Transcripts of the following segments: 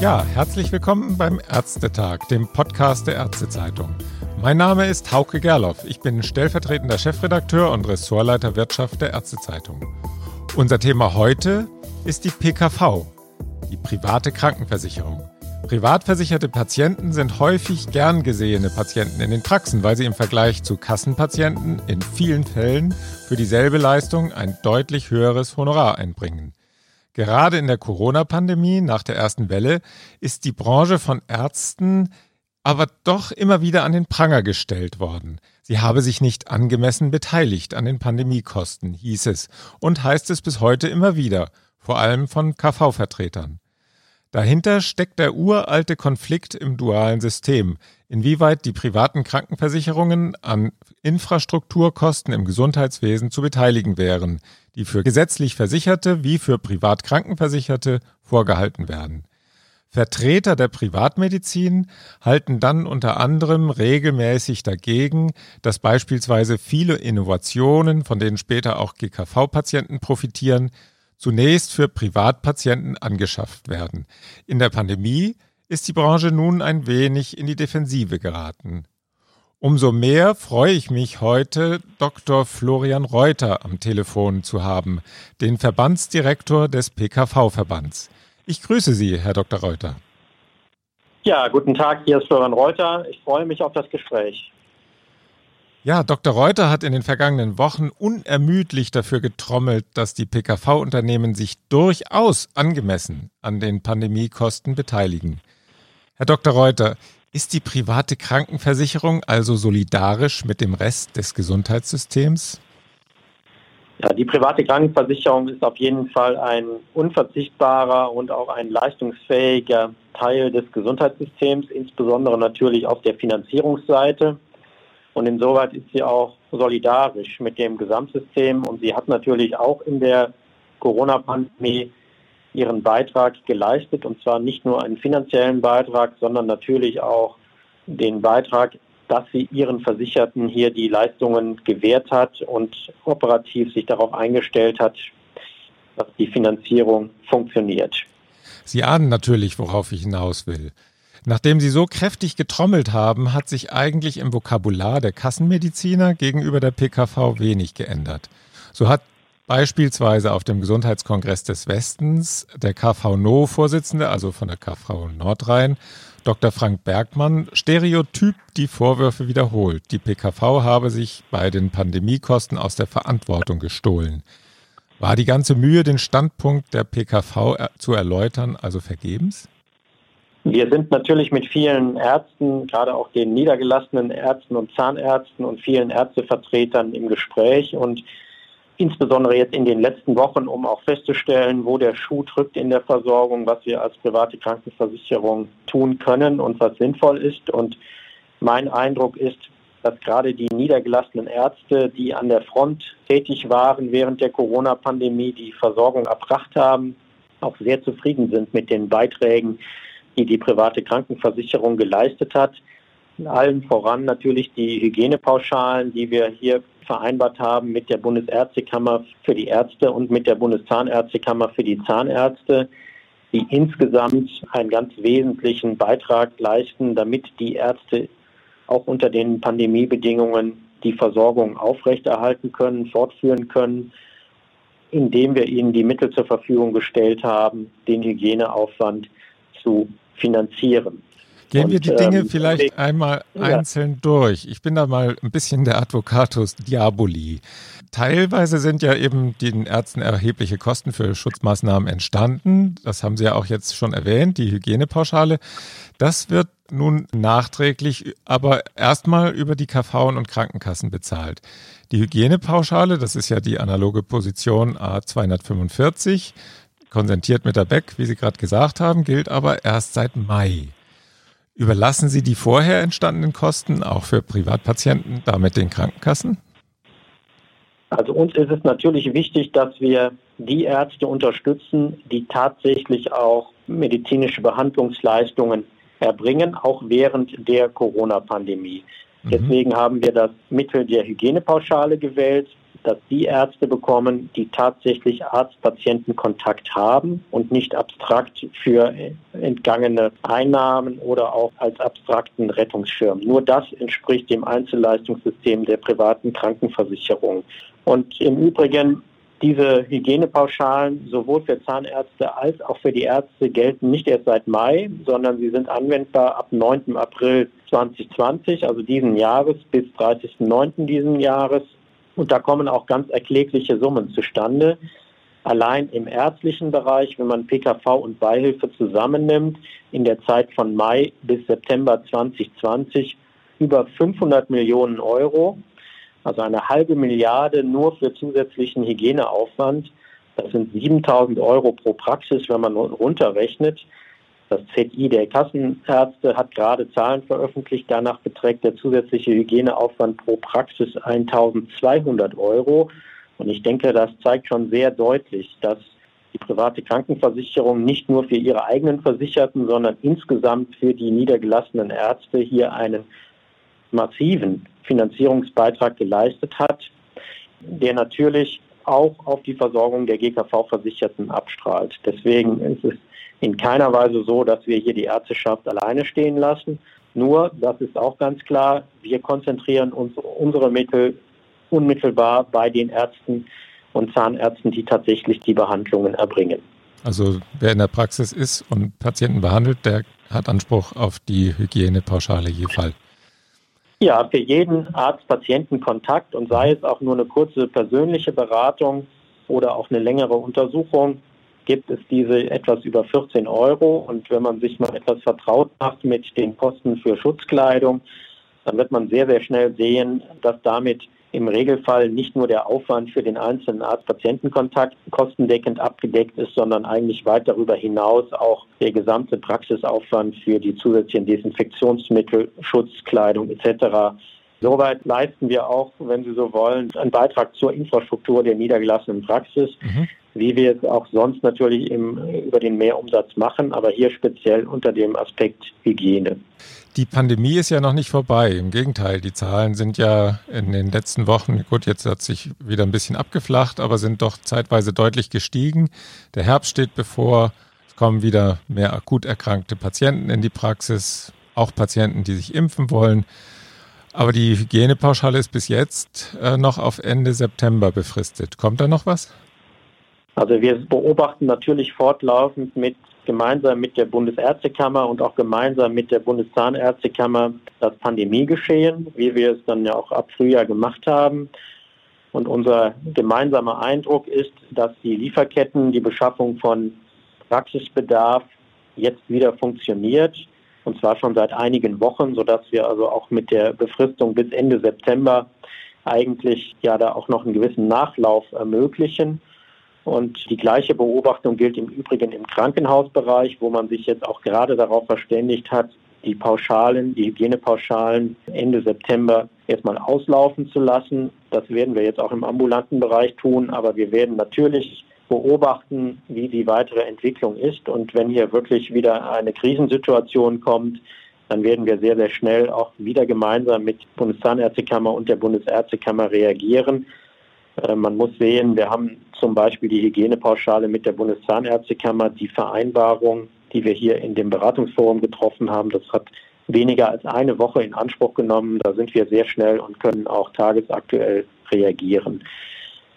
Ja, herzlich willkommen beim Ärztetag, dem Podcast der Ärztezeitung. Mein Name ist Hauke Gerloff. Ich bin stellvertretender Chefredakteur und Ressortleiter Wirtschaft der Ärztezeitung. Unser Thema heute ist die PKV, die private Krankenversicherung. Privat versicherte Patienten sind häufig gern gesehene Patienten in den Praxen, weil sie im Vergleich zu Kassenpatienten in vielen Fällen für dieselbe Leistung ein deutlich höheres Honorar einbringen. Gerade in der Corona-Pandemie nach der ersten Welle ist die Branche von Ärzten aber doch immer wieder an den Pranger gestellt worden. Sie habe sich nicht angemessen beteiligt an den Pandemiekosten, hieß es und heißt es bis heute immer wieder, vor allem von KV-Vertretern. Dahinter steckt der uralte Konflikt im dualen System, inwieweit die privaten Krankenversicherungen an Infrastrukturkosten im Gesundheitswesen zu beteiligen wären, die für gesetzlich Versicherte wie für privat Krankenversicherte vorgehalten werden. Vertreter der Privatmedizin halten dann unter anderem regelmäßig dagegen, dass beispielsweise viele Innovationen, von denen später auch GKV-Patienten profitieren, zunächst für Privatpatienten angeschafft werden. In der Pandemie ist die Branche nun ein wenig in die Defensive geraten. Umso mehr freue ich mich heute, Dr. Florian Reuter am Telefon zu haben, den Verbandsdirektor des PKV-Verbands. Ich grüße Sie, Herr Dr. Reuter. Ja, guten Tag, hier ist Florian Reuter. Ich freue mich auf das Gespräch. Ja, Dr. Reuter hat in den vergangenen Wochen unermüdlich dafür getrommelt, dass die PKV-Unternehmen sich durchaus angemessen an den Pandemiekosten beteiligen. Herr Dr. Reuter, ist die private Krankenversicherung also solidarisch mit dem Rest des Gesundheitssystems? Ja, die private Krankenversicherung ist auf jeden Fall ein unverzichtbarer und auch ein leistungsfähiger Teil des Gesundheitssystems, insbesondere natürlich auf der Finanzierungsseite. Und insoweit ist sie auch solidarisch mit dem Gesamtsystem und sie hat natürlich auch in der Corona-Pandemie ihren Beitrag geleistet und zwar nicht nur einen finanziellen Beitrag, sondern natürlich auch den Beitrag, dass sie ihren Versicherten hier die Leistungen gewährt hat und operativ sich darauf eingestellt hat, dass die Finanzierung funktioniert. Sie ahnen natürlich, worauf ich hinaus will. Nachdem Sie so kräftig getrommelt haben, hat sich eigentlich im Vokabular der Kassenmediziner gegenüber der PKV wenig geändert. So hat beispielsweise auf dem Gesundheitskongress des Westens der KV-No-Vorsitzende, also von der KV Nordrhein, Dr. Frank Bergmann, stereotyp die Vorwürfe wiederholt. Die PKV habe sich bei den Pandemiekosten aus der Verantwortung gestohlen. War die ganze Mühe, den Standpunkt der PKV zu erläutern, also vergebens? Wir sind natürlich mit vielen Ärzten, gerade auch den niedergelassenen Ärzten und Zahnärzten und vielen Ärztevertretern im Gespräch und insbesondere jetzt in den letzten Wochen, um auch festzustellen, wo der Schuh drückt in der Versorgung, was wir als private Krankenversicherung tun können und was sinnvoll ist. Und mein Eindruck ist, dass gerade die niedergelassenen Ärzte, die an der Front tätig waren während der Corona-Pandemie, die Versorgung erbracht haben, auch sehr zufrieden sind mit den Beiträgen, die die private Krankenversicherung geleistet hat. Allen voran natürlich die Hygienepauschalen, die wir hier vereinbart haben mit der Bundesärztekammer für die Ärzte und mit der Bundeszahnärztekammer für die Zahnärzte, die insgesamt einen ganz wesentlichen Beitrag leisten, damit die Ärzte auch unter den Pandemiebedingungen die Versorgung aufrechterhalten können, fortführen können, indem wir ihnen die Mittel zur Verfügung gestellt haben, den Hygieneaufwand zu finanzieren. Gehen wir die Dinge ähm, vielleicht einmal ja. einzeln durch. Ich bin da mal ein bisschen der Advocatus Diaboli. Teilweise sind ja eben den Ärzten erhebliche Kosten für Schutzmaßnahmen entstanden. Das haben Sie ja auch jetzt schon erwähnt, die Hygienepauschale. Das wird nun nachträglich, aber erstmal über die KV und Krankenkassen bezahlt. Die Hygienepauschale, das ist ja die analoge Position A245, konsentiert mit der Beck, wie Sie gerade gesagt haben, gilt aber erst seit Mai. Überlassen Sie die vorher entstandenen Kosten auch für Privatpatienten damit den Krankenkassen? Also uns ist es natürlich wichtig, dass wir die Ärzte unterstützen, die tatsächlich auch medizinische Behandlungsleistungen erbringen, auch während der Corona-Pandemie. Mhm. Deswegen haben wir das Mittel der Hygienepauschale gewählt, dass die Ärzte bekommen, die tatsächlich Arzt-Patienten-Kontakt haben und nicht abstrakt für entgangene Einnahmen oder auch als abstrakten Rettungsschirm. Nur das entspricht dem Einzelleistungssystem der privaten Krankenversicherung. Und im Übrigen diese Hygienepauschalen sowohl für Zahnärzte als auch für die Ärzte gelten nicht erst seit Mai, sondern sie sind anwendbar ab 9. April 2020, also diesen Jahres bis 30.09. diesen Jahres. Und da kommen auch ganz erklägliche Summen zustande. Allein im ärztlichen Bereich, wenn man PKV und Beihilfe zusammennimmt, in der Zeit von Mai bis September 2020 über 500 Millionen Euro, also eine halbe Milliarde nur für zusätzlichen Hygieneaufwand. Das sind 7000 Euro pro Praxis, wenn man runterrechnet. Das ZI der Kassenärzte hat gerade Zahlen veröffentlicht. Danach beträgt der zusätzliche Hygieneaufwand pro Praxis 1200 Euro. Und ich denke, das zeigt schon sehr deutlich, dass die private Krankenversicherung nicht nur für ihre eigenen Versicherten, sondern insgesamt für die niedergelassenen Ärzte hier einen massiven Finanzierungsbeitrag geleistet hat, der natürlich auch auf die Versorgung der GKV-Versicherten abstrahlt. Deswegen ist es in keiner Weise so, dass wir hier die Ärzteschaft alleine stehen lassen. Nur, das ist auch ganz klar, wir konzentrieren uns unsere Mittel unmittelbar bei den Ärzten und Zahnärzten, die tatsächlich die Behandlungen erbringen. Also wer in der Praxis ist und Patienten behandelt, der hat Anspruch auf die Hygienepauschale je Fall. Ja, für jeden Arzt-Patienten-Kontakt und sei es auch nur eine kurze persönliche Beratung oder auch eine längere Untersuchung, gibt es diese etwas über 14 Euro. Und wenn man sich mal etwas vertraut macht mit den Kosten für Schutzkleidung, dann wird man sehr, sehr schnell sehen, dass damit im Regelfall nicht nur der Aufwand für den einzelnen Arzt-Patienten-Kontakt kostendeckend abgedeckt ist, sondern eigentlich weit darüber hinaus auch der gesamte Praxisaufwand für die zusätzlichen Desinfektionsmittel, Schutzkleidung etc. Soweit leisten wir auch, wenn Sie so wollen, einen Beitrag zur Infrastruktur der niedergelassenen Praxis. Mhm wie wir es auch sonst natürlich im, über den Mehrumsatz machen, aber hier speziell unter dem Aspekt Hygiene. Die Pandemie ist ja noch nicht vorbei. Im Gegenteil, die Zahlen sind ja in den letzten Wochen, gut, jetzt hat sich wieder ein bisschen abgeflacht, aber sind doch zeitweise deutlich gestiegen. Der Herbst steht bevor. Es kommen wieder mehr akut erkrankte Patienten in die Praxis, auch Patienten, die sich impfen wollen. Aber die Hygienepauschale ist bis jetzt äh, noch auf Ende September befristet. Kommt da noch was? Also wir beobachten natürlich fortlaufend mit gemeinsam mit der Bundesärztekammer und auch gemeinsam mit der Bundeszahnärztekammer das Pandemiegeschehen, wie wir es dann ja auch ab Frühjahr gemacht haben. Und unser gemeinsamer Eindruck ist, dass die Lieferketten, die Beschaffung von Praxisbedarf jetzt wieder funktioniert. Und zwar schon seit einigen Wochen, sodass wir also auch mit der Befristung bis Ende September eigentlich ja da auch noch einen gewissen Nachlauf ermöglichen. Und die gleiche Beobachtung gilt im Übrigen im Krankenhausbereich, wo man sich jetzt auch gerade darauf verständigt hat, die Pauschalen, die Hygienepauschalen Ende September erstmal auslaufen zu lassen. Das werden wir jetzt auch im ambulanten Bereich tun, aber wir werden natürlich beobachten, wie die weitere Entwicklung ist. Und wenn hier wirklich wieder eine Krisensituation kommt, dann werden wir sehr, sehr schnell auch wieder gemeinsam mit Bundeszahnärztekammer und der Bundesärztekammer reagieren. Äh, man muss sehen, wir haben zum Beispiel die Hygienepauschale mit der Bundeszahnärztekammer, die Vereinbarung, die wir hier in dem Beratungsforum getroffen haben. Das hat weniger als eine Woche in Anspruch genommen. Da sind wir sehr schnell und können auch tagesaktuell reagieren.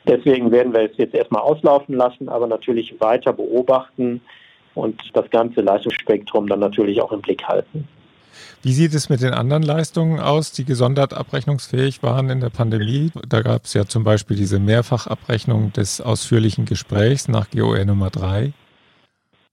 Deswegen werden wir es jetzt erstmal auslaufen lassen, aber natürlich weiter beobachten und das ganze Leistungsspektrum dann natürlich auch im Blick halten. Wie sieht es mit den anderen Leistungen aus, die gesondert abrechnungsfähig waren in der Pandemie? Da gab es ja zum Beispiel diese Mehrfachabrechnung des ausführlichen Gesprächs nach GOR Nummer 3.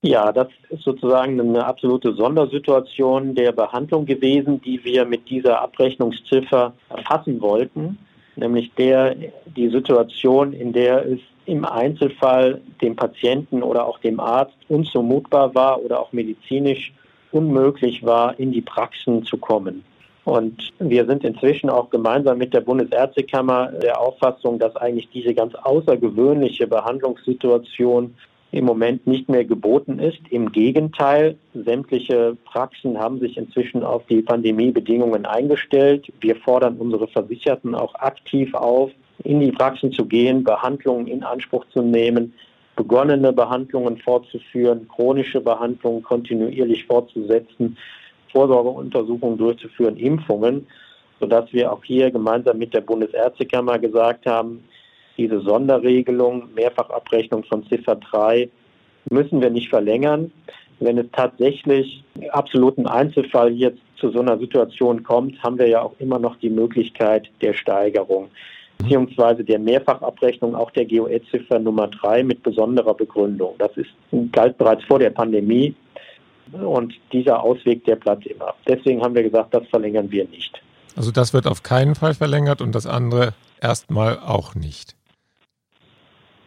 Ja, das ist sozusagen eine absolute Sondersituation der Behandlung gewesen, die wir mit dieser Abrechnungsziffer erfassen wollten, nämlich der, die Situation, in der es im Einzelfall dem Patienten oder auch dem Arzt unzumutbar war oder auch medizinisch unmöglich war, in die Praxen zu kommen. Und wir sind inzwischen auch gemeinsam mit der Bundesärztekammer der Auffassung, dass eigentlich diese ganz außergewöhnliche Behandlungssituation im Moment nicht mehr geboten ist. Im Gegenteil, sämtliche Praxen haben sich inzwischen auf die Pandemiebedingungen eingestellt. Wir fordern unsere Versicherten auch aktiv auf, in die Praxen zu gehen, Behandlungen in Anspruch zu nehmen, begonnene Behandlungen fortzuführen, chronische Behandlungen kontinuierlich fortzusetzen, Vorsorgeuntersuchungen durchzuführen, Impfungen, sodass wir auch hier gemeinsam mit der Bundesärztekammer gesagt haben, diese Sonderregelung, Mehrfachabrechnung von Ziffer 3, müssen wir nicht verlängern. Wenn es tatsächlich absoluten Einzelfall jetzt zu so einer Situation kommt, haben wir ja auch immer noch die Möglichkeit der Steigerung beziehungsweise der Mehrfachabrechnung auch der GOE-Ziffer Nummer 3 mit besonderer Begründung. Das ist, galt bereits vor der Pandemie und dieser Ausweg, der bleibt immer. Deswegen haben wir gesagt, das verlängern wir nicht. Also das wird auf keinen Fall verlängert und das andere erstmal auch nicht.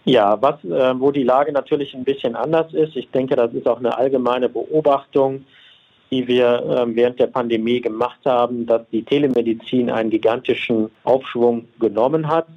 Ja, was, äh, wo die Lage natürlich ein bisschen anders ist, ich denke, das ist auch eine allgemeine Beobachtung, die wir äh, während der Pandemie gemacht haben, dass die Telemedizin einen gigantischen Aufschwung genommen hat.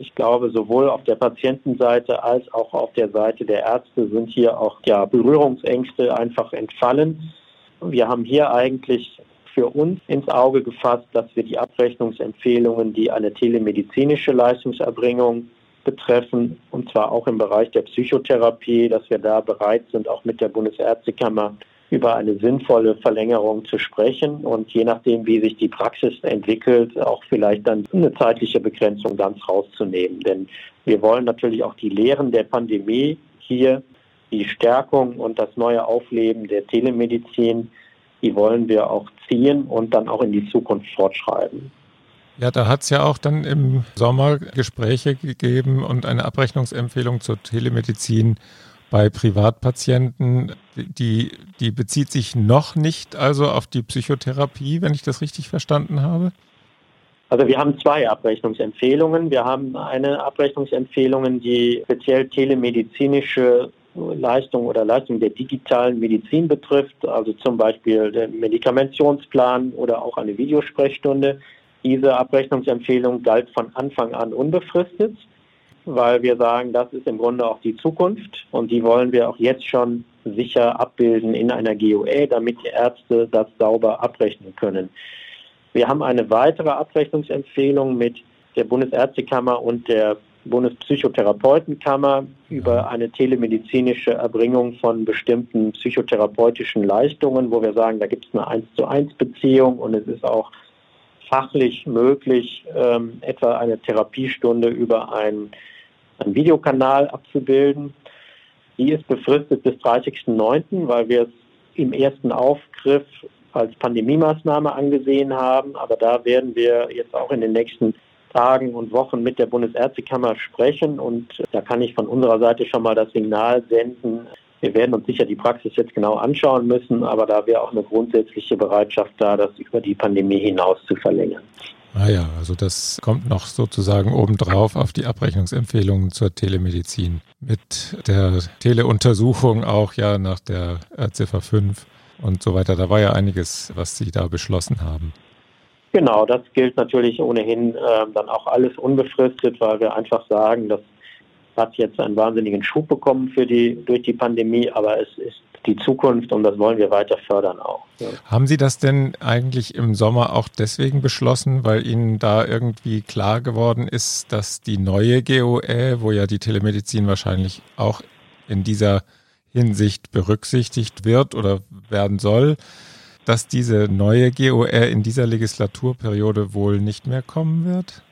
Ich glaube, sowohl auf der Patientenseite als auch auf der Seite der Ärzte sind hier auch ja, Berührungsängste einfach entfallen. Wir haben hier eigentlich für uns ins Auge gefasst, dass wir die Abrechnungsempfehlungen, die eine telemedizinische Leistungserbringung betreffen, und zwar auch im Bereich der Psychotherapie, dass wir da bereit sind, auch mit der Bundesärztekammer über eine sinnvolle Verlängerung zu sprechen und je nachdem, wie sich die Praxis entwickelt, auch vielleicht dann eine zeitliche Begrenzung ganz rauszunehmen. Denn wir wollen natürlich auch die Lehren der Pandemie hier, die Stärkung und das neue Aufleben der Telemedizin, die wollen wir auch ziehen und dann auch in die Zukunft fortschreiben. Ja, da hat es ja auch dann im Sommer Gespräche gegeben und eine Abrechnungsempfehlung zur Telemedizin bei Privatpatienten. Die, die bezieht sich noch nicht also auf die Psychotherapie, wenn ich das richtig verstanden habe. Also wir haben zwei Abrechnungsempfehlungen. Wir haben eine Abrechnungsempfehlung, die speziell telemedizinische Leistung oder Leistung der digitalen Medizin betrifft, also zum Beispiel der Medikamentionsplan oder auch eine Videosprechstunde. Diese Abrechnungsempfehlung galt von Anfang an unbefristet, weil wir sagen, das ist im Grunde auch die Zukunft und die wollen wir auch jetzt schon sicher abbilden in einer GOE, damit die Ärzte das sauber abrechnen können. Wir haben eine weitere Abrechnungsempfehlung mit der Bundesärztekammer und der Bundespsychotherapeutenkammer über eine telemedizinische Erbringung von bestimmten psychotherapeutischen Leistungen, wo wir sagen, da gibt es eine 1 zu 1 Beziehung und es ist auch fachlich möglich, ähm, etwa eine Therapiestunde über einen, einen Videokanal abzubilden. Die ist befristet bis 30.09., weil wir es im ersten Aufgriff als Pandemiemaßnahme angesehen haben. Aber da werden wir jetzt auch in den nächsten Tagen und Wochen mit der Bundesärztekammer sprechen. Und da kann ich von unserer Seite schon mal das Signal senden, wir werden uns sicher die Praxis jetzt genau anschauen müssen, aber da wäre auch eine grundsätzliche Bereitschaft da, das über die Pandemie hinaus zu verlängern. Ah ja, also das kommt noch sozusagen obendrauf auf die Abrechnungsempfehlungen zur Telemedizin. Mit der Teleuntersuchung auch ja nach der Ziffer 5 und so weiter. Da war ja einiges, was Sie da beschlossen haben. Genau, das gilt natürlich ohnehin äh, dann auch alles unbefristet, weil wir einfach sagen, dass hat jetzt einen wahnsinnigen Schub bekommen für die, durch die Pandemie, aber es ist die Zukunft und das wollen wir weiter fördern auch. Ja. Haben Sie das denn eigentlich im Sommer auch deswegen beschlossen, weil Ihnen da irgendwie klar geworden ist, dass die neue GOE, wo ja die Telemedizin wahrscheinlich auch in dieser Hinsicht berücksichtigt wird oder werden soll, dass diese neue GOE in dieser Legislaturperiode wohl nicht mehr kommen wird?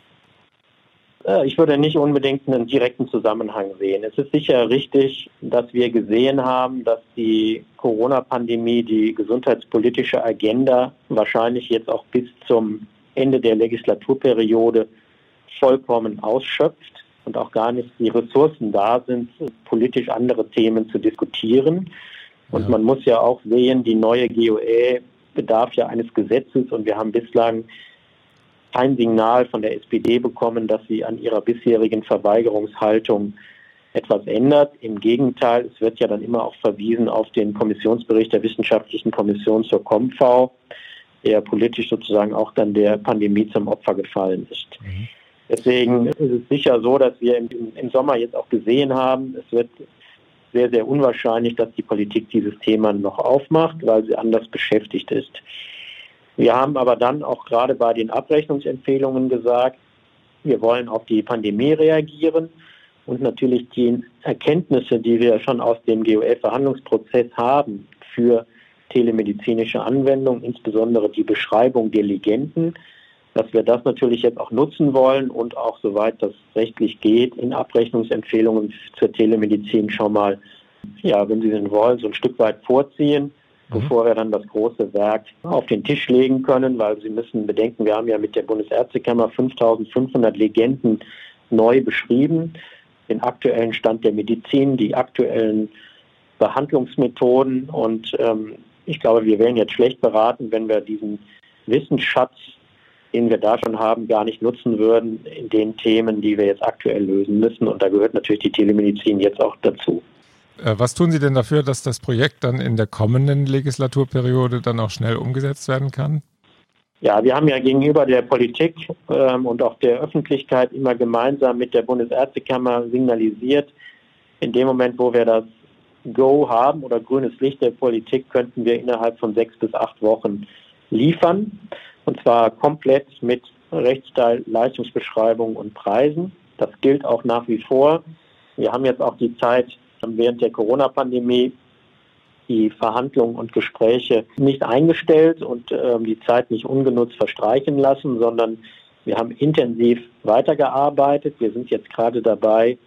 Äh, ich würde nicht unbedingt einen direkten Zusammenhang sehen. Es ist sicher richtig, dass wir gesehen haben, dass die Corona-Pandemie die gesundheitspolitische Agenda wahrscheinlich jetzt auch bis zum Ende der Legislaturperiode vollkommen ausschöpft und auch gar nicht die Ressourcen da sind, politisch andere Themen zu diskutieren. Und ja. man muss ja auch sehen, die neue GOE bedarf ja eines Gesetzes und wir haben bislang kein Signal von der SPD bekommen, dass sie an ihrer bisherigen Verweigerungshaltung etwas ändert. Im Gegenteil, es wird ja dann immer auch verwiesen auf den Kommissionsbericht der Wissenschaftlichen Kommission zur KOMV, der politisch sozusagen auch dann der Pandemie zum Opfer gefallen ist. Mhm. Deswegen ist es sicher so, dass wir im, im Sommer jetzt auch gesehen haben, es wird sehr, sehr unwahrscheinlich, dass die Politik dieses Thema noch aufmacht, weil sie anders beschäftigt ist. Wir haben aber dann auch gerade bei den Abrechnungsempfehlungen gesagt, wir wollen auf die Pandemie reagieren und natürlich die Erkenntnisse, die wir schon aus dem GOL-Verhandlungsprozess haben für telemedizinische Anwendungen, insbesondere die Beschreibung der Legenden, dass wir das natürlich jetzt auch nutzen wollen und auch soweit das rechtlich geht, in Abrechnungsempfehlungen zur Telemedizin schon mal, ja, wenn Sie denn wollen, so ein Stück weit vorziehen. Bevor wir dann das große Werk auf den Tisch legen können, weil Sie müssen bedenken, wir haben ja mit der Bundesärztekammer 5500 Legenden neu beschrieben, den aktuellen Stand der Medizin, die aktuellen Behandlungsmethoden und ähm, ich glaube, wir wären jetzt schlecht beraten, wenn wir diesen Wissensschatz den wir da schon haben, gar nicht nutzen würden in den Themen, die wir jetzt aktuell lösen müssen. Und da gehört natürlich die Telemedizin jetzt auch dazu. Äh, was tun Sie denn dafür, dass das Projekt dann in der kommenden Legislaturperiode dann auch schnell umgesetzt werden kann? Ja, wir haben ja gegenüber der Politik ähm, und auch der Öffentlichkeit immer gemeinsam mit der Bundesärztekammer signalisiert, in dem Moment, wo wir das Go haben oder grünes Licht der Politik, könnten wir innerhalb von sechs bis acht Wochen liefern und zwar komplett mit Rechtsteil, Leistungsbeschreibung und Preisen. Das gilt auch nach wie vor. Wir haben jetzt auch die Zeit während der Corona-Pandemie die Verhandlungen und Gespräche nicht eingestellt und äh, die Zeit nicht ungenutzt verstreichen lassen, sondern wir haben intensiv weitergearbeitet. Wir sind jetzt gerade dabei,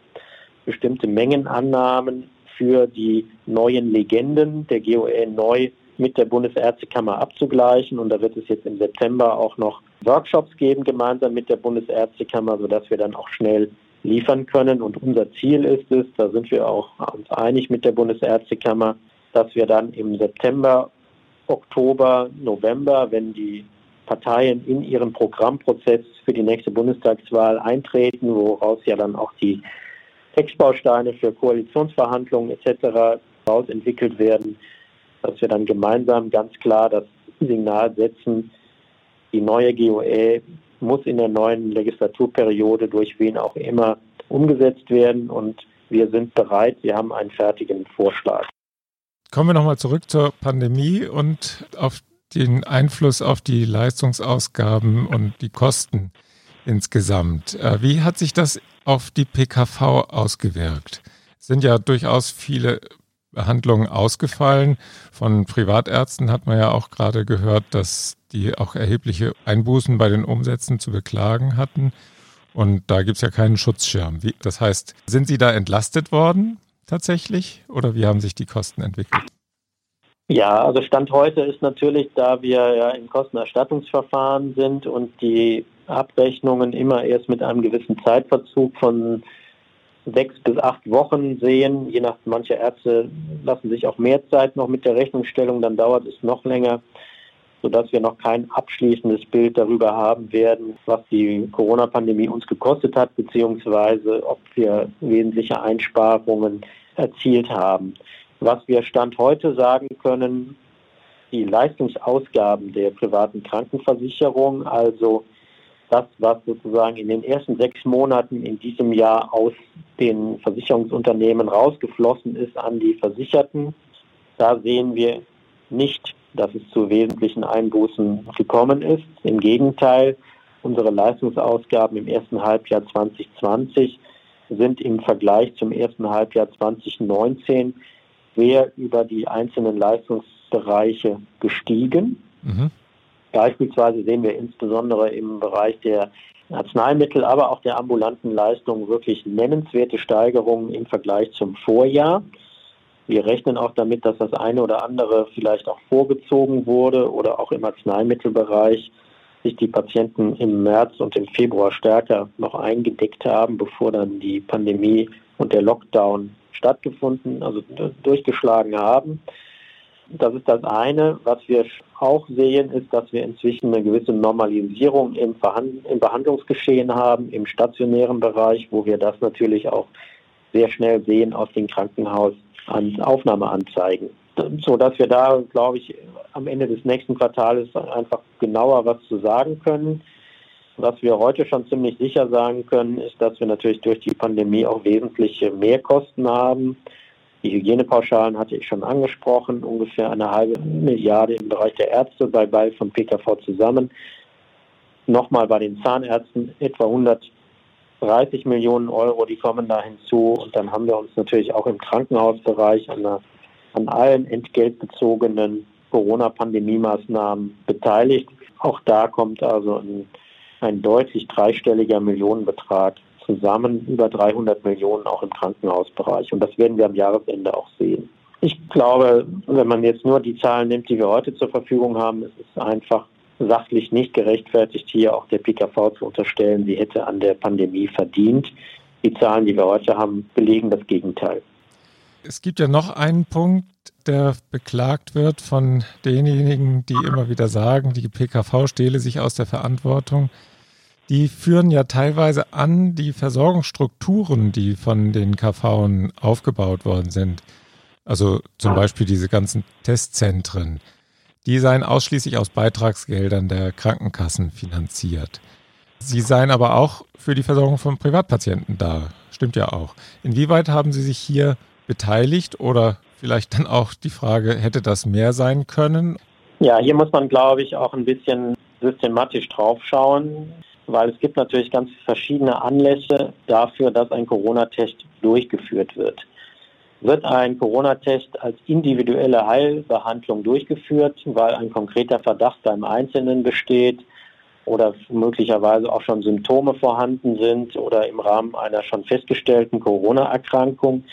bestimmte Mengenannahmen für die neuen Legenden der GOE neu mit der Bundesärztekammer abzugleichen. Und da wird es jetzt im September auch noch Workshops geben, gemeinsam mit der Bundesärztekammer, sodass wir dann auch schnell liefern können. Und unser Ziel ist es, da sind wir auch uns einig mit der Bundesärztekammer, dass wir dann im September, Oktober, November, wenn die Parteien in ihren Programmprozess für die nächste Bundestagswahl eintreten, woraus ja dann auch die Textbausteine für Koalitionsverhandlungen etc. entwickelt werden, dass wir dann gemeinsam ganz klar das Signal setzen, die neue GOE muss in der neuen Legislaturperiode durch wen auch immer umgesetzt werden und wir sind bereit, wir haben einen fertigen Vorschlag. Kommen wir nochmal zurück zur Pandemie und auf den Einfluss auf die Leistungsausgaben und die Kosten insgesamt. Äh, wie hat sich das auf die PKV ausgewirkt? Es sind ja durchaus viele Behandlungen ausgefallen. Von Privatärzten hat man ja auch gerade gehört, dass die auch erhebliche Einbußen bei den Umsätzen zu beklagen hatten. Und da gibt es ja keinen Schutzschirm. Wie, das heißt, sind Sie da entlastet worden tatsächlich oder wie haben sich die Kosten entwickelt? Ja, also Stand heute ist natürlich, da wir ja im Kostenerstattungsverfahren sind und die Abrechnungen immer erst mit einem gewissen Zeitverzug von sechs bis acht Wochen sehen. Je nach mancher Ärzte lassen sich auch mehr Zeit noch mit der Rechnungsstellung, dann dauert es noch länger, sodass wir noch kein abschließendes Bild darüber haben werden, was die Corona-Pandemie uns gekostet hat, beziehungsweise ob wir wesentliche Einsparungen erzielt haben. Was wir Stand heute sagen können, die Leistungsausgaben der privaten Krankenversicherung, also das, was sozusagen in den ersten sechs Monaten in diesem Jahr aus den Versicherungsunternehmen rausgeflossen ist an die Versicherten. Da sehen wir nicht, dass es zu wesentlichen Einbußen gekommen ist. Im Gegenteil, unsere Leistungsausgaben im ersten Halbjahr 2020 sind im Vergleich zum ersten Halbjahr 2019 sehr über die einzelnen Leistungsbereiche gestiegen. Mhm. Beispielsweise sehen wir insbesondere im Bereich der Arzneimittel, aber auch der ambulanten Leistungen wirklich nennenswerte Steigerungen im Vergleich zum Vorjahr. Wir rechnen auch damit, dass das eine oder andere vielleicht auch vorgezogen wurde oder auch im Arzneimittelbereich sich die Patienten im März und im Februar stärker noch eingedeckt haben, bevor dann die Pandemie und der Lockdown stattgefunden, also durchgeschlagen haben. Das ist das eine. Was wir auch sehen, ist, dass wir inzwischen eine gewisse Normalisierung im, Verhand im Behandlungsgeschehen haben, im stationären Bereich, wo wir das natürlich auch sehr schnell sehen aus den Krankenhausaufnahmeanzeigen. So dass wir da, glaube ich, am Ende des nächsten Quartals einfach genauer was zu sagen können. Was wir heute schon ziemlich sicher sagen können, ist, dass wir natürlich durch die Pandemie auch wesentliche Mehrkosten haben Die Hygienepauschalen hatte ich schon angesprochen, ungefähr eine halbe Milliarde im Bereich der Ärzte bei Ball von PKV zusammen. Nochmal bei den Zahnärzten etwa 130 Millionen Euro, die kommen da hinzu. Und dann haben wir uns natürlich auch im Krankenhausbereich an, der, an allen entgeltbezogenen Corona-Pandemie-Maßnahmen beteiligt. Auch da kommt also ein, ein deutlich dreistelliger Millionenbetrag zusammen, über 300 Millionen auch im Krankenhausbereich. Und das werden wir am Jahresende auch sehen. Ich glaube, wenn man jetzt nur die Zahlen nimmt, die wir heute zur Verfügung haben, ist es einfach sachlich nicht gerechtfertigt, hier auch der PKV zu unterstellen, sie hätte an der Pandemie verdient. Die Zahlen, die wir heute haben, belegen das Gegenteil. Es gibt ja noch einen Punkt, der beklagt wird von denjenigen, die immer wieder sagen, die PKV stehle sich aus der Verantwortung. Die führen ja teilweise an die Versorgungsstrukturen, die von den KV aufgebaut worden sind. Also zum Beispiel diese ganzen Testzentren. Die seien ausschließlich aus Beitragsgeldern der Krankenkassen finanziert. Sie seien aber auch für die Versorgung von Privatpatienten da. Stimmt ja auch. Inwieweit haben Sie sich hier beteiligt oder vielleicht dann auch die Frage, hätte das mehr sein können? Ja, hier muss man, glaube ich, auch ein bisschen systematisch draufschauen, weil es gibt natürlich ganz verschiedene Anlässe dafür, dass ein Corona-Test durchgeführt wird. Wird ein Corona-Test als individuelle Heilbehandlung durchgeführt, weil ein konkreter Verdacht beim Einzelnen besteht oder möglicherweise auch schon Symptome vorhanden sind oder im Rahmen einer schon festgestellten Corona-Erkrankung,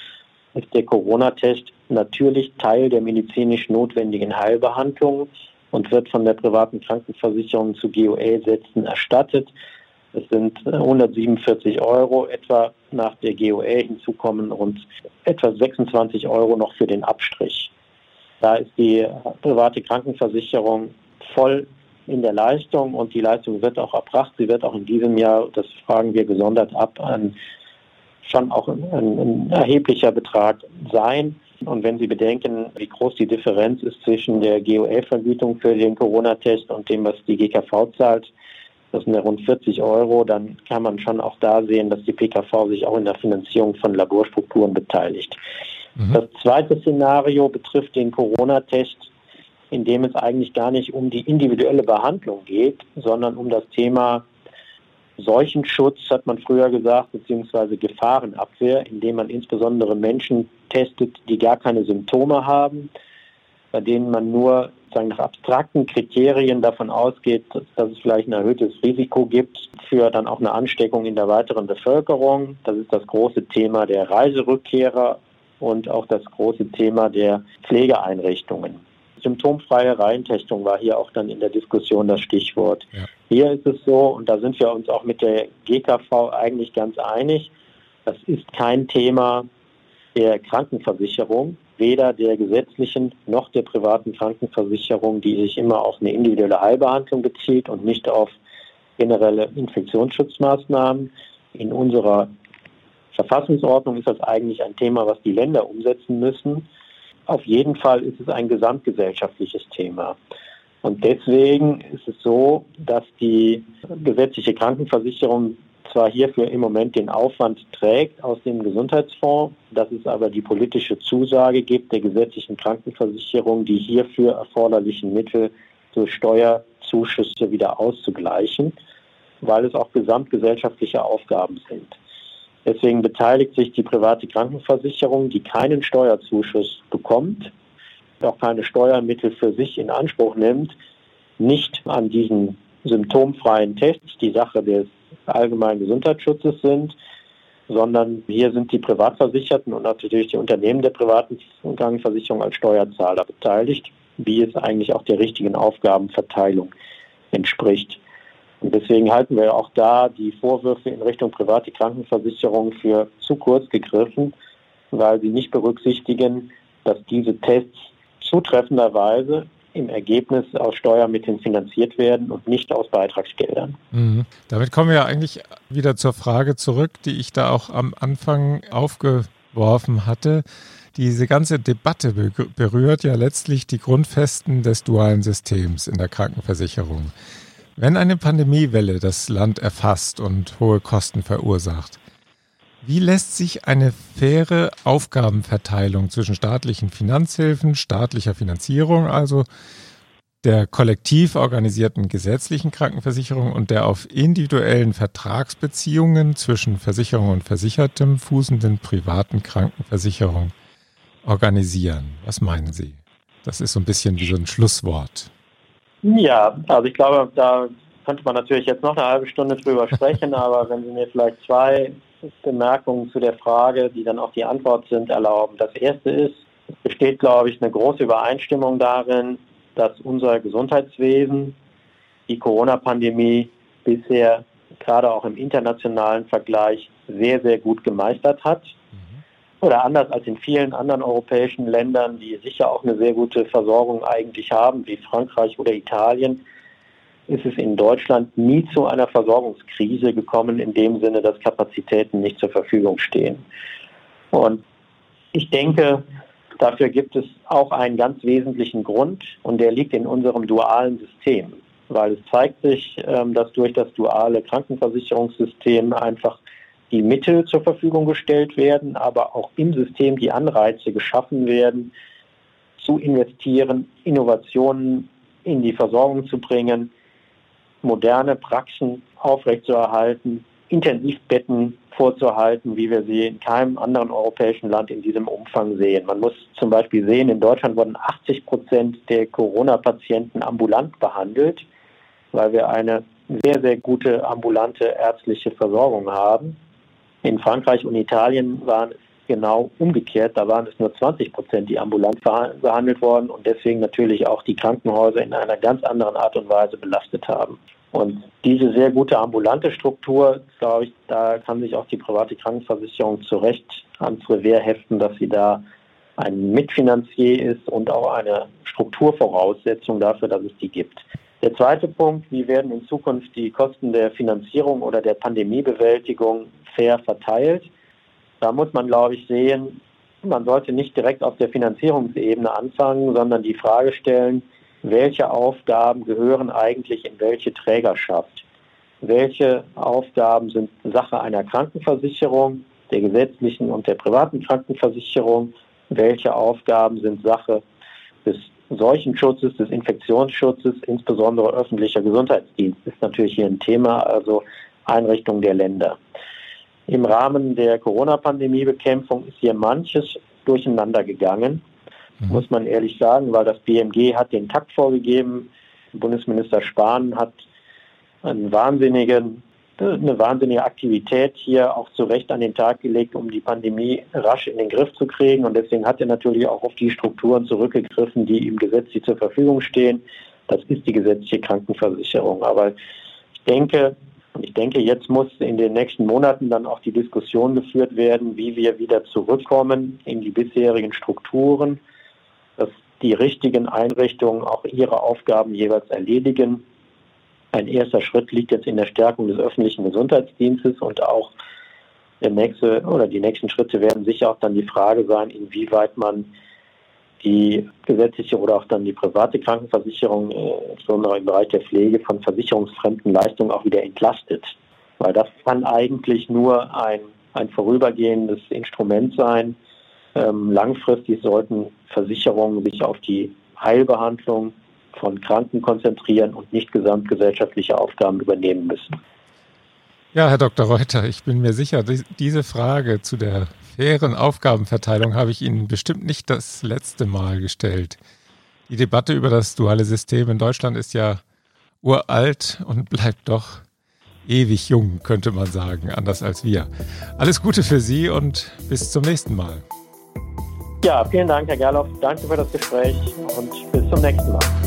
ist der Corona-Test natürlich Teil der medizinisch notwendigen Heilbehandlung und wird von der privaten Krankenversicherung zu GOE-Sätzen erstattet. Es sind 147 Euro etwa nach der GOE hinzukommen und etwa 26 Euro noch für den Abstrich. Da ist die private Krankenversicherung voll in der Leistung und die Leistung wird auch erbracht. Sie wird auch in diesem Jahr, das fragen wir gesondert ab, an schon auch ein, ein erheblicher Betrag sein. Und wenn Sie bedenken, wie groß die Differenz ist zwischen der GOL-Vergütung für den Corona-Test und dem, was die GKV zahlt, das sind ja rund 40 Euro, dann kann man schon auch da sehen, dass die PKV sich auch in der Finanzierung von Laborstrukturen beteiligt. Mhm. Das zweite Szenario betrifft den Corona-Test, in dem es eigentlich gar nicht um die individuelle Behandlung geht, sondern um das Thema Seuchenschutz, hat man früher gesagt, beziehungsweise Gefahrenabwehr, indem man insbesondere Menschen testet, die gar keine Symptome haben, bei denen man nur sagen, nach abstrakten Kriterien davon ausgeht, dass es vielleicht ein erhöhtes Risiko gibt für dann auch eine Ansteckung in der weiteren Bevölkerung. Das ist das große Thema der Reiserückkehrer und auch das große Thema der Pflegeeinrichtungen. Symptomfreie Reihentestung war hier auch dann in der Diskussion das Stichwort. Ja. Hier ist es so, und da sind wir uns auch mit der GKV eigentlich ganz einig, das ist kein Thema der Krankenversicherung, weder der gesetzlichen noch der privaten Krankenversicherung, die sich immer auf eine individuelle Heilbehandlung bezieht und nicht auf generelle Infektionsschutzmaßnahmen. In unserer Verfassungsordnung ist das eigentlich ein Thema, was die Länder umsetzen müssen. Auf jeden Fall ist es ein gesamtgesellschaftliches Thema. Und deswegen ist es so, dass die gesetzliche Krankenversicherung zwar hierfür im Moment den Aufwand trägt aus dem Gesundheitsfonds, dass es aber die politische Zusage gibt der gesetzlichen Krankenversicherung, die hierfür erforderlichen Mittel durch Steuerzuschüsse wieder auszugleichen, weil es auch gesamtgesellschaftliche Aufgaben sind. Deswegen beteiligt sich die private Krankenversicherung, die keinen Steuerzuschuss bekommt, auch keine Steuermittel für sich in Anspruch nimmt, nicht an diesen symptomfreien Tests, die Sache des allgemeinen Gesundheitsschutzes sind, sondern hier sind die Privatversicherten und natürlich die Unternehmen der privaten Krankenversicherung als Steuerzahler beteiligt, wie es eigentlich auch der richtigen Aufgabenverteilung entspricht. Und deswegen halten wir auch da die Vorwürfe in Richtung private Krankenversicherung für zu kurz gegriffen, weil sie nicht berücksichtigen, dass diese Tests zutreffenderweise im Ergebnis aus Steuermitteln finanziert werden und nicht aus Beitragsgeldern. Mhm. Damit kommen wir eigentlich wieder zur Frage zurück, die ich da auch am Anfang aufgeworfen hatte. Diese ganze Debatte berührt ja letztlich die Grundfesten des dualen Systems in der Krankenversicherung. Wenn eine Pandemiewelle das Land erfasst und hohe Kosten verursacht, Wie lässt sich eine faire Aufgabenverteilung zwischen staatlichen Finanzhilfen, staatlicher Finanzierung, also der kollektiv organisierten gesetzlichen Krankenversicherung und der auf individuellen Vertragsbeziehungen zwischen Versicherung und Versichertem fußenden privaten Krankenversicherung organisieren? Was meinen Sie? Das ist so ein bisschen wie so ein Schlusswort. Ja, also ich glaube, da könnte man natürlich jetzt noch eine halbe Stunde drüber sprechen, aber wenn Sie mir vielleicht zwei Bemerkungen zu der Frage, die dann auch die Antwort sind, erlauben. Das erste ist, es besteht, glaube ich, eine große Übereinstimmung darin, dass unser Gesundheitswesen die Corona-Pandemie bisher gerade auch im internationalen Vergleich sehr, sehr gut gemeistert hat. Oder anders als in vielen anderen europäischen Ländern, die sicher auch eine sehr gute Versorgung eigentlich haben, wie Frankreich oder Italien, ist es in Deutschland nie zu einer Versorgungskrise gekommen, in dem Sinne, dass Kapazitäten nicht zur Verfügung stehen. Und ich denke, dafür gibt es auch einen ganz wesentlichen Grund und der liegt in unserem dualen System, weil es zeigt sich, ähm, dass durch das duale Krankenversicherungssystem einfach die Mittel zur Verfügung gestellt werden, aber auch im System die Anreize geschaffen werden, zu investieren, Innovationen in die Versorgung zu bringen, moderne Praxen aufrechtzuerhalten, Intensivbetten vorzuhalten, wie wir sie in keinem anderen europäischen Land in diesem Umfang sehen. Man muss zum Beispiel sehen, in Deutschland wurden 80 Prozent der Corona-Patienten ambulant behandelt, weil wir eine sehr, sehr gute ambulante ärztliche Versorgung haben. In Frankreich und Italien waren es genau umgekehrt. Da waren es nur 20 Prozent, die ambulant behandelt wurden und deswegen natürlich auch die Krankenhäuser in einer ganz anderen Art und Weise belastet haben. Und diese sehr gute ambulante Struktur, glaube ich, da kann sich auch die private Krankenversicherung zu Recht ans Revier heften, dass sie da ein Mitfinanzier ist und auch eine Strukturvoraussetzung dafür, dass es die gibt. Der zweite Punkt, wie werden in Zukunft die Kosten der Finanzierung oder der Pandemiebewältigung fair verteilt? Da muss man, glaube ich, sehen, man sollte nicht direkt auf der Finanzierungsebene anfangen, sondern die Frage stellen, welche Aufgaben gehören eigentlich in welche Trägerschaft. Welche Aufgaben sind Sache einer Krankenversicherung, der gesetzlichen und der privaten Krankenversicherung? Welche Aufgaben sind Sache des Seuchenschutzes, des Infektionsschutzes, insbesondere öffentlicher Gesundheitsdienst ist natürlich hier ein Thema, also Einrichtung der Länder. Im Rahmen der Corona-Pandemie-Bekämpfung ist hier manches durcheinander gegangen mhm. muss man ehrlich sagen, weil das BMG hat den Takt vorgegeben. Bundesminister Spahn hat einen wahnsinnigen, eine wahnsinnige Aktivität hier auch zu Recht an den Tag gelegt, um die Pandemie rasch in den Griff zu kriegen. Und deswegen hat er natürlich auch auf die Strukturen zurückgegriffen, die im Gesetz zur Verfügung stehen. Das ist die gesetzliche Krankenversicherung. Aber ich denke, ich denke, jetzt muss in den nächsten Monaten dann auch die Diskussion geführt werden, wie wir wieder zurückkommen in die bisherigen Strukturen dass die richtigen Einrichtungen auch ihre Aufgaben jeweils erledigen. Ein erster Schritt liegt jetzt in der Stärkung des öffentlichen Gesundheitsdienstes und auch der nächste oder die nächsten Schritte werden sicher auch dann die Frage sein, inwieweit man die gesetzliche oder auch dann die private Krankenversicherung, äh, insbesondere im Bereich der Pflege von versicherungsfremden Leistungen auch wieder entlastet. Weil das kann eigentlich nur ein, ein vorübergehendes Instrument sein, ähm, langfristig sollten Versicherungen sich auf die Heilbehandlung von Kranken konzentrieren und nicht gesamtgesellschaftliche Aufgaben übernehmen müssen. Ja, Herr Dr. Reuter, ich bin mir sicher, diese Frage zu der fairen Aufgabenverteilung habe ich Ihnen bestimmt nicht das letzte Mal gestellt. Die Debatte über das duale System in Deutschland ist ja uralt und bleibt doch ewig jung, könnte man sagen, anders als wir. Alles Gute für Sie und bis zum nächsten Mal. Ja, vielen Dank, Herr Gerloff. Danke für das Gespräch und bis zum nächsten Mal.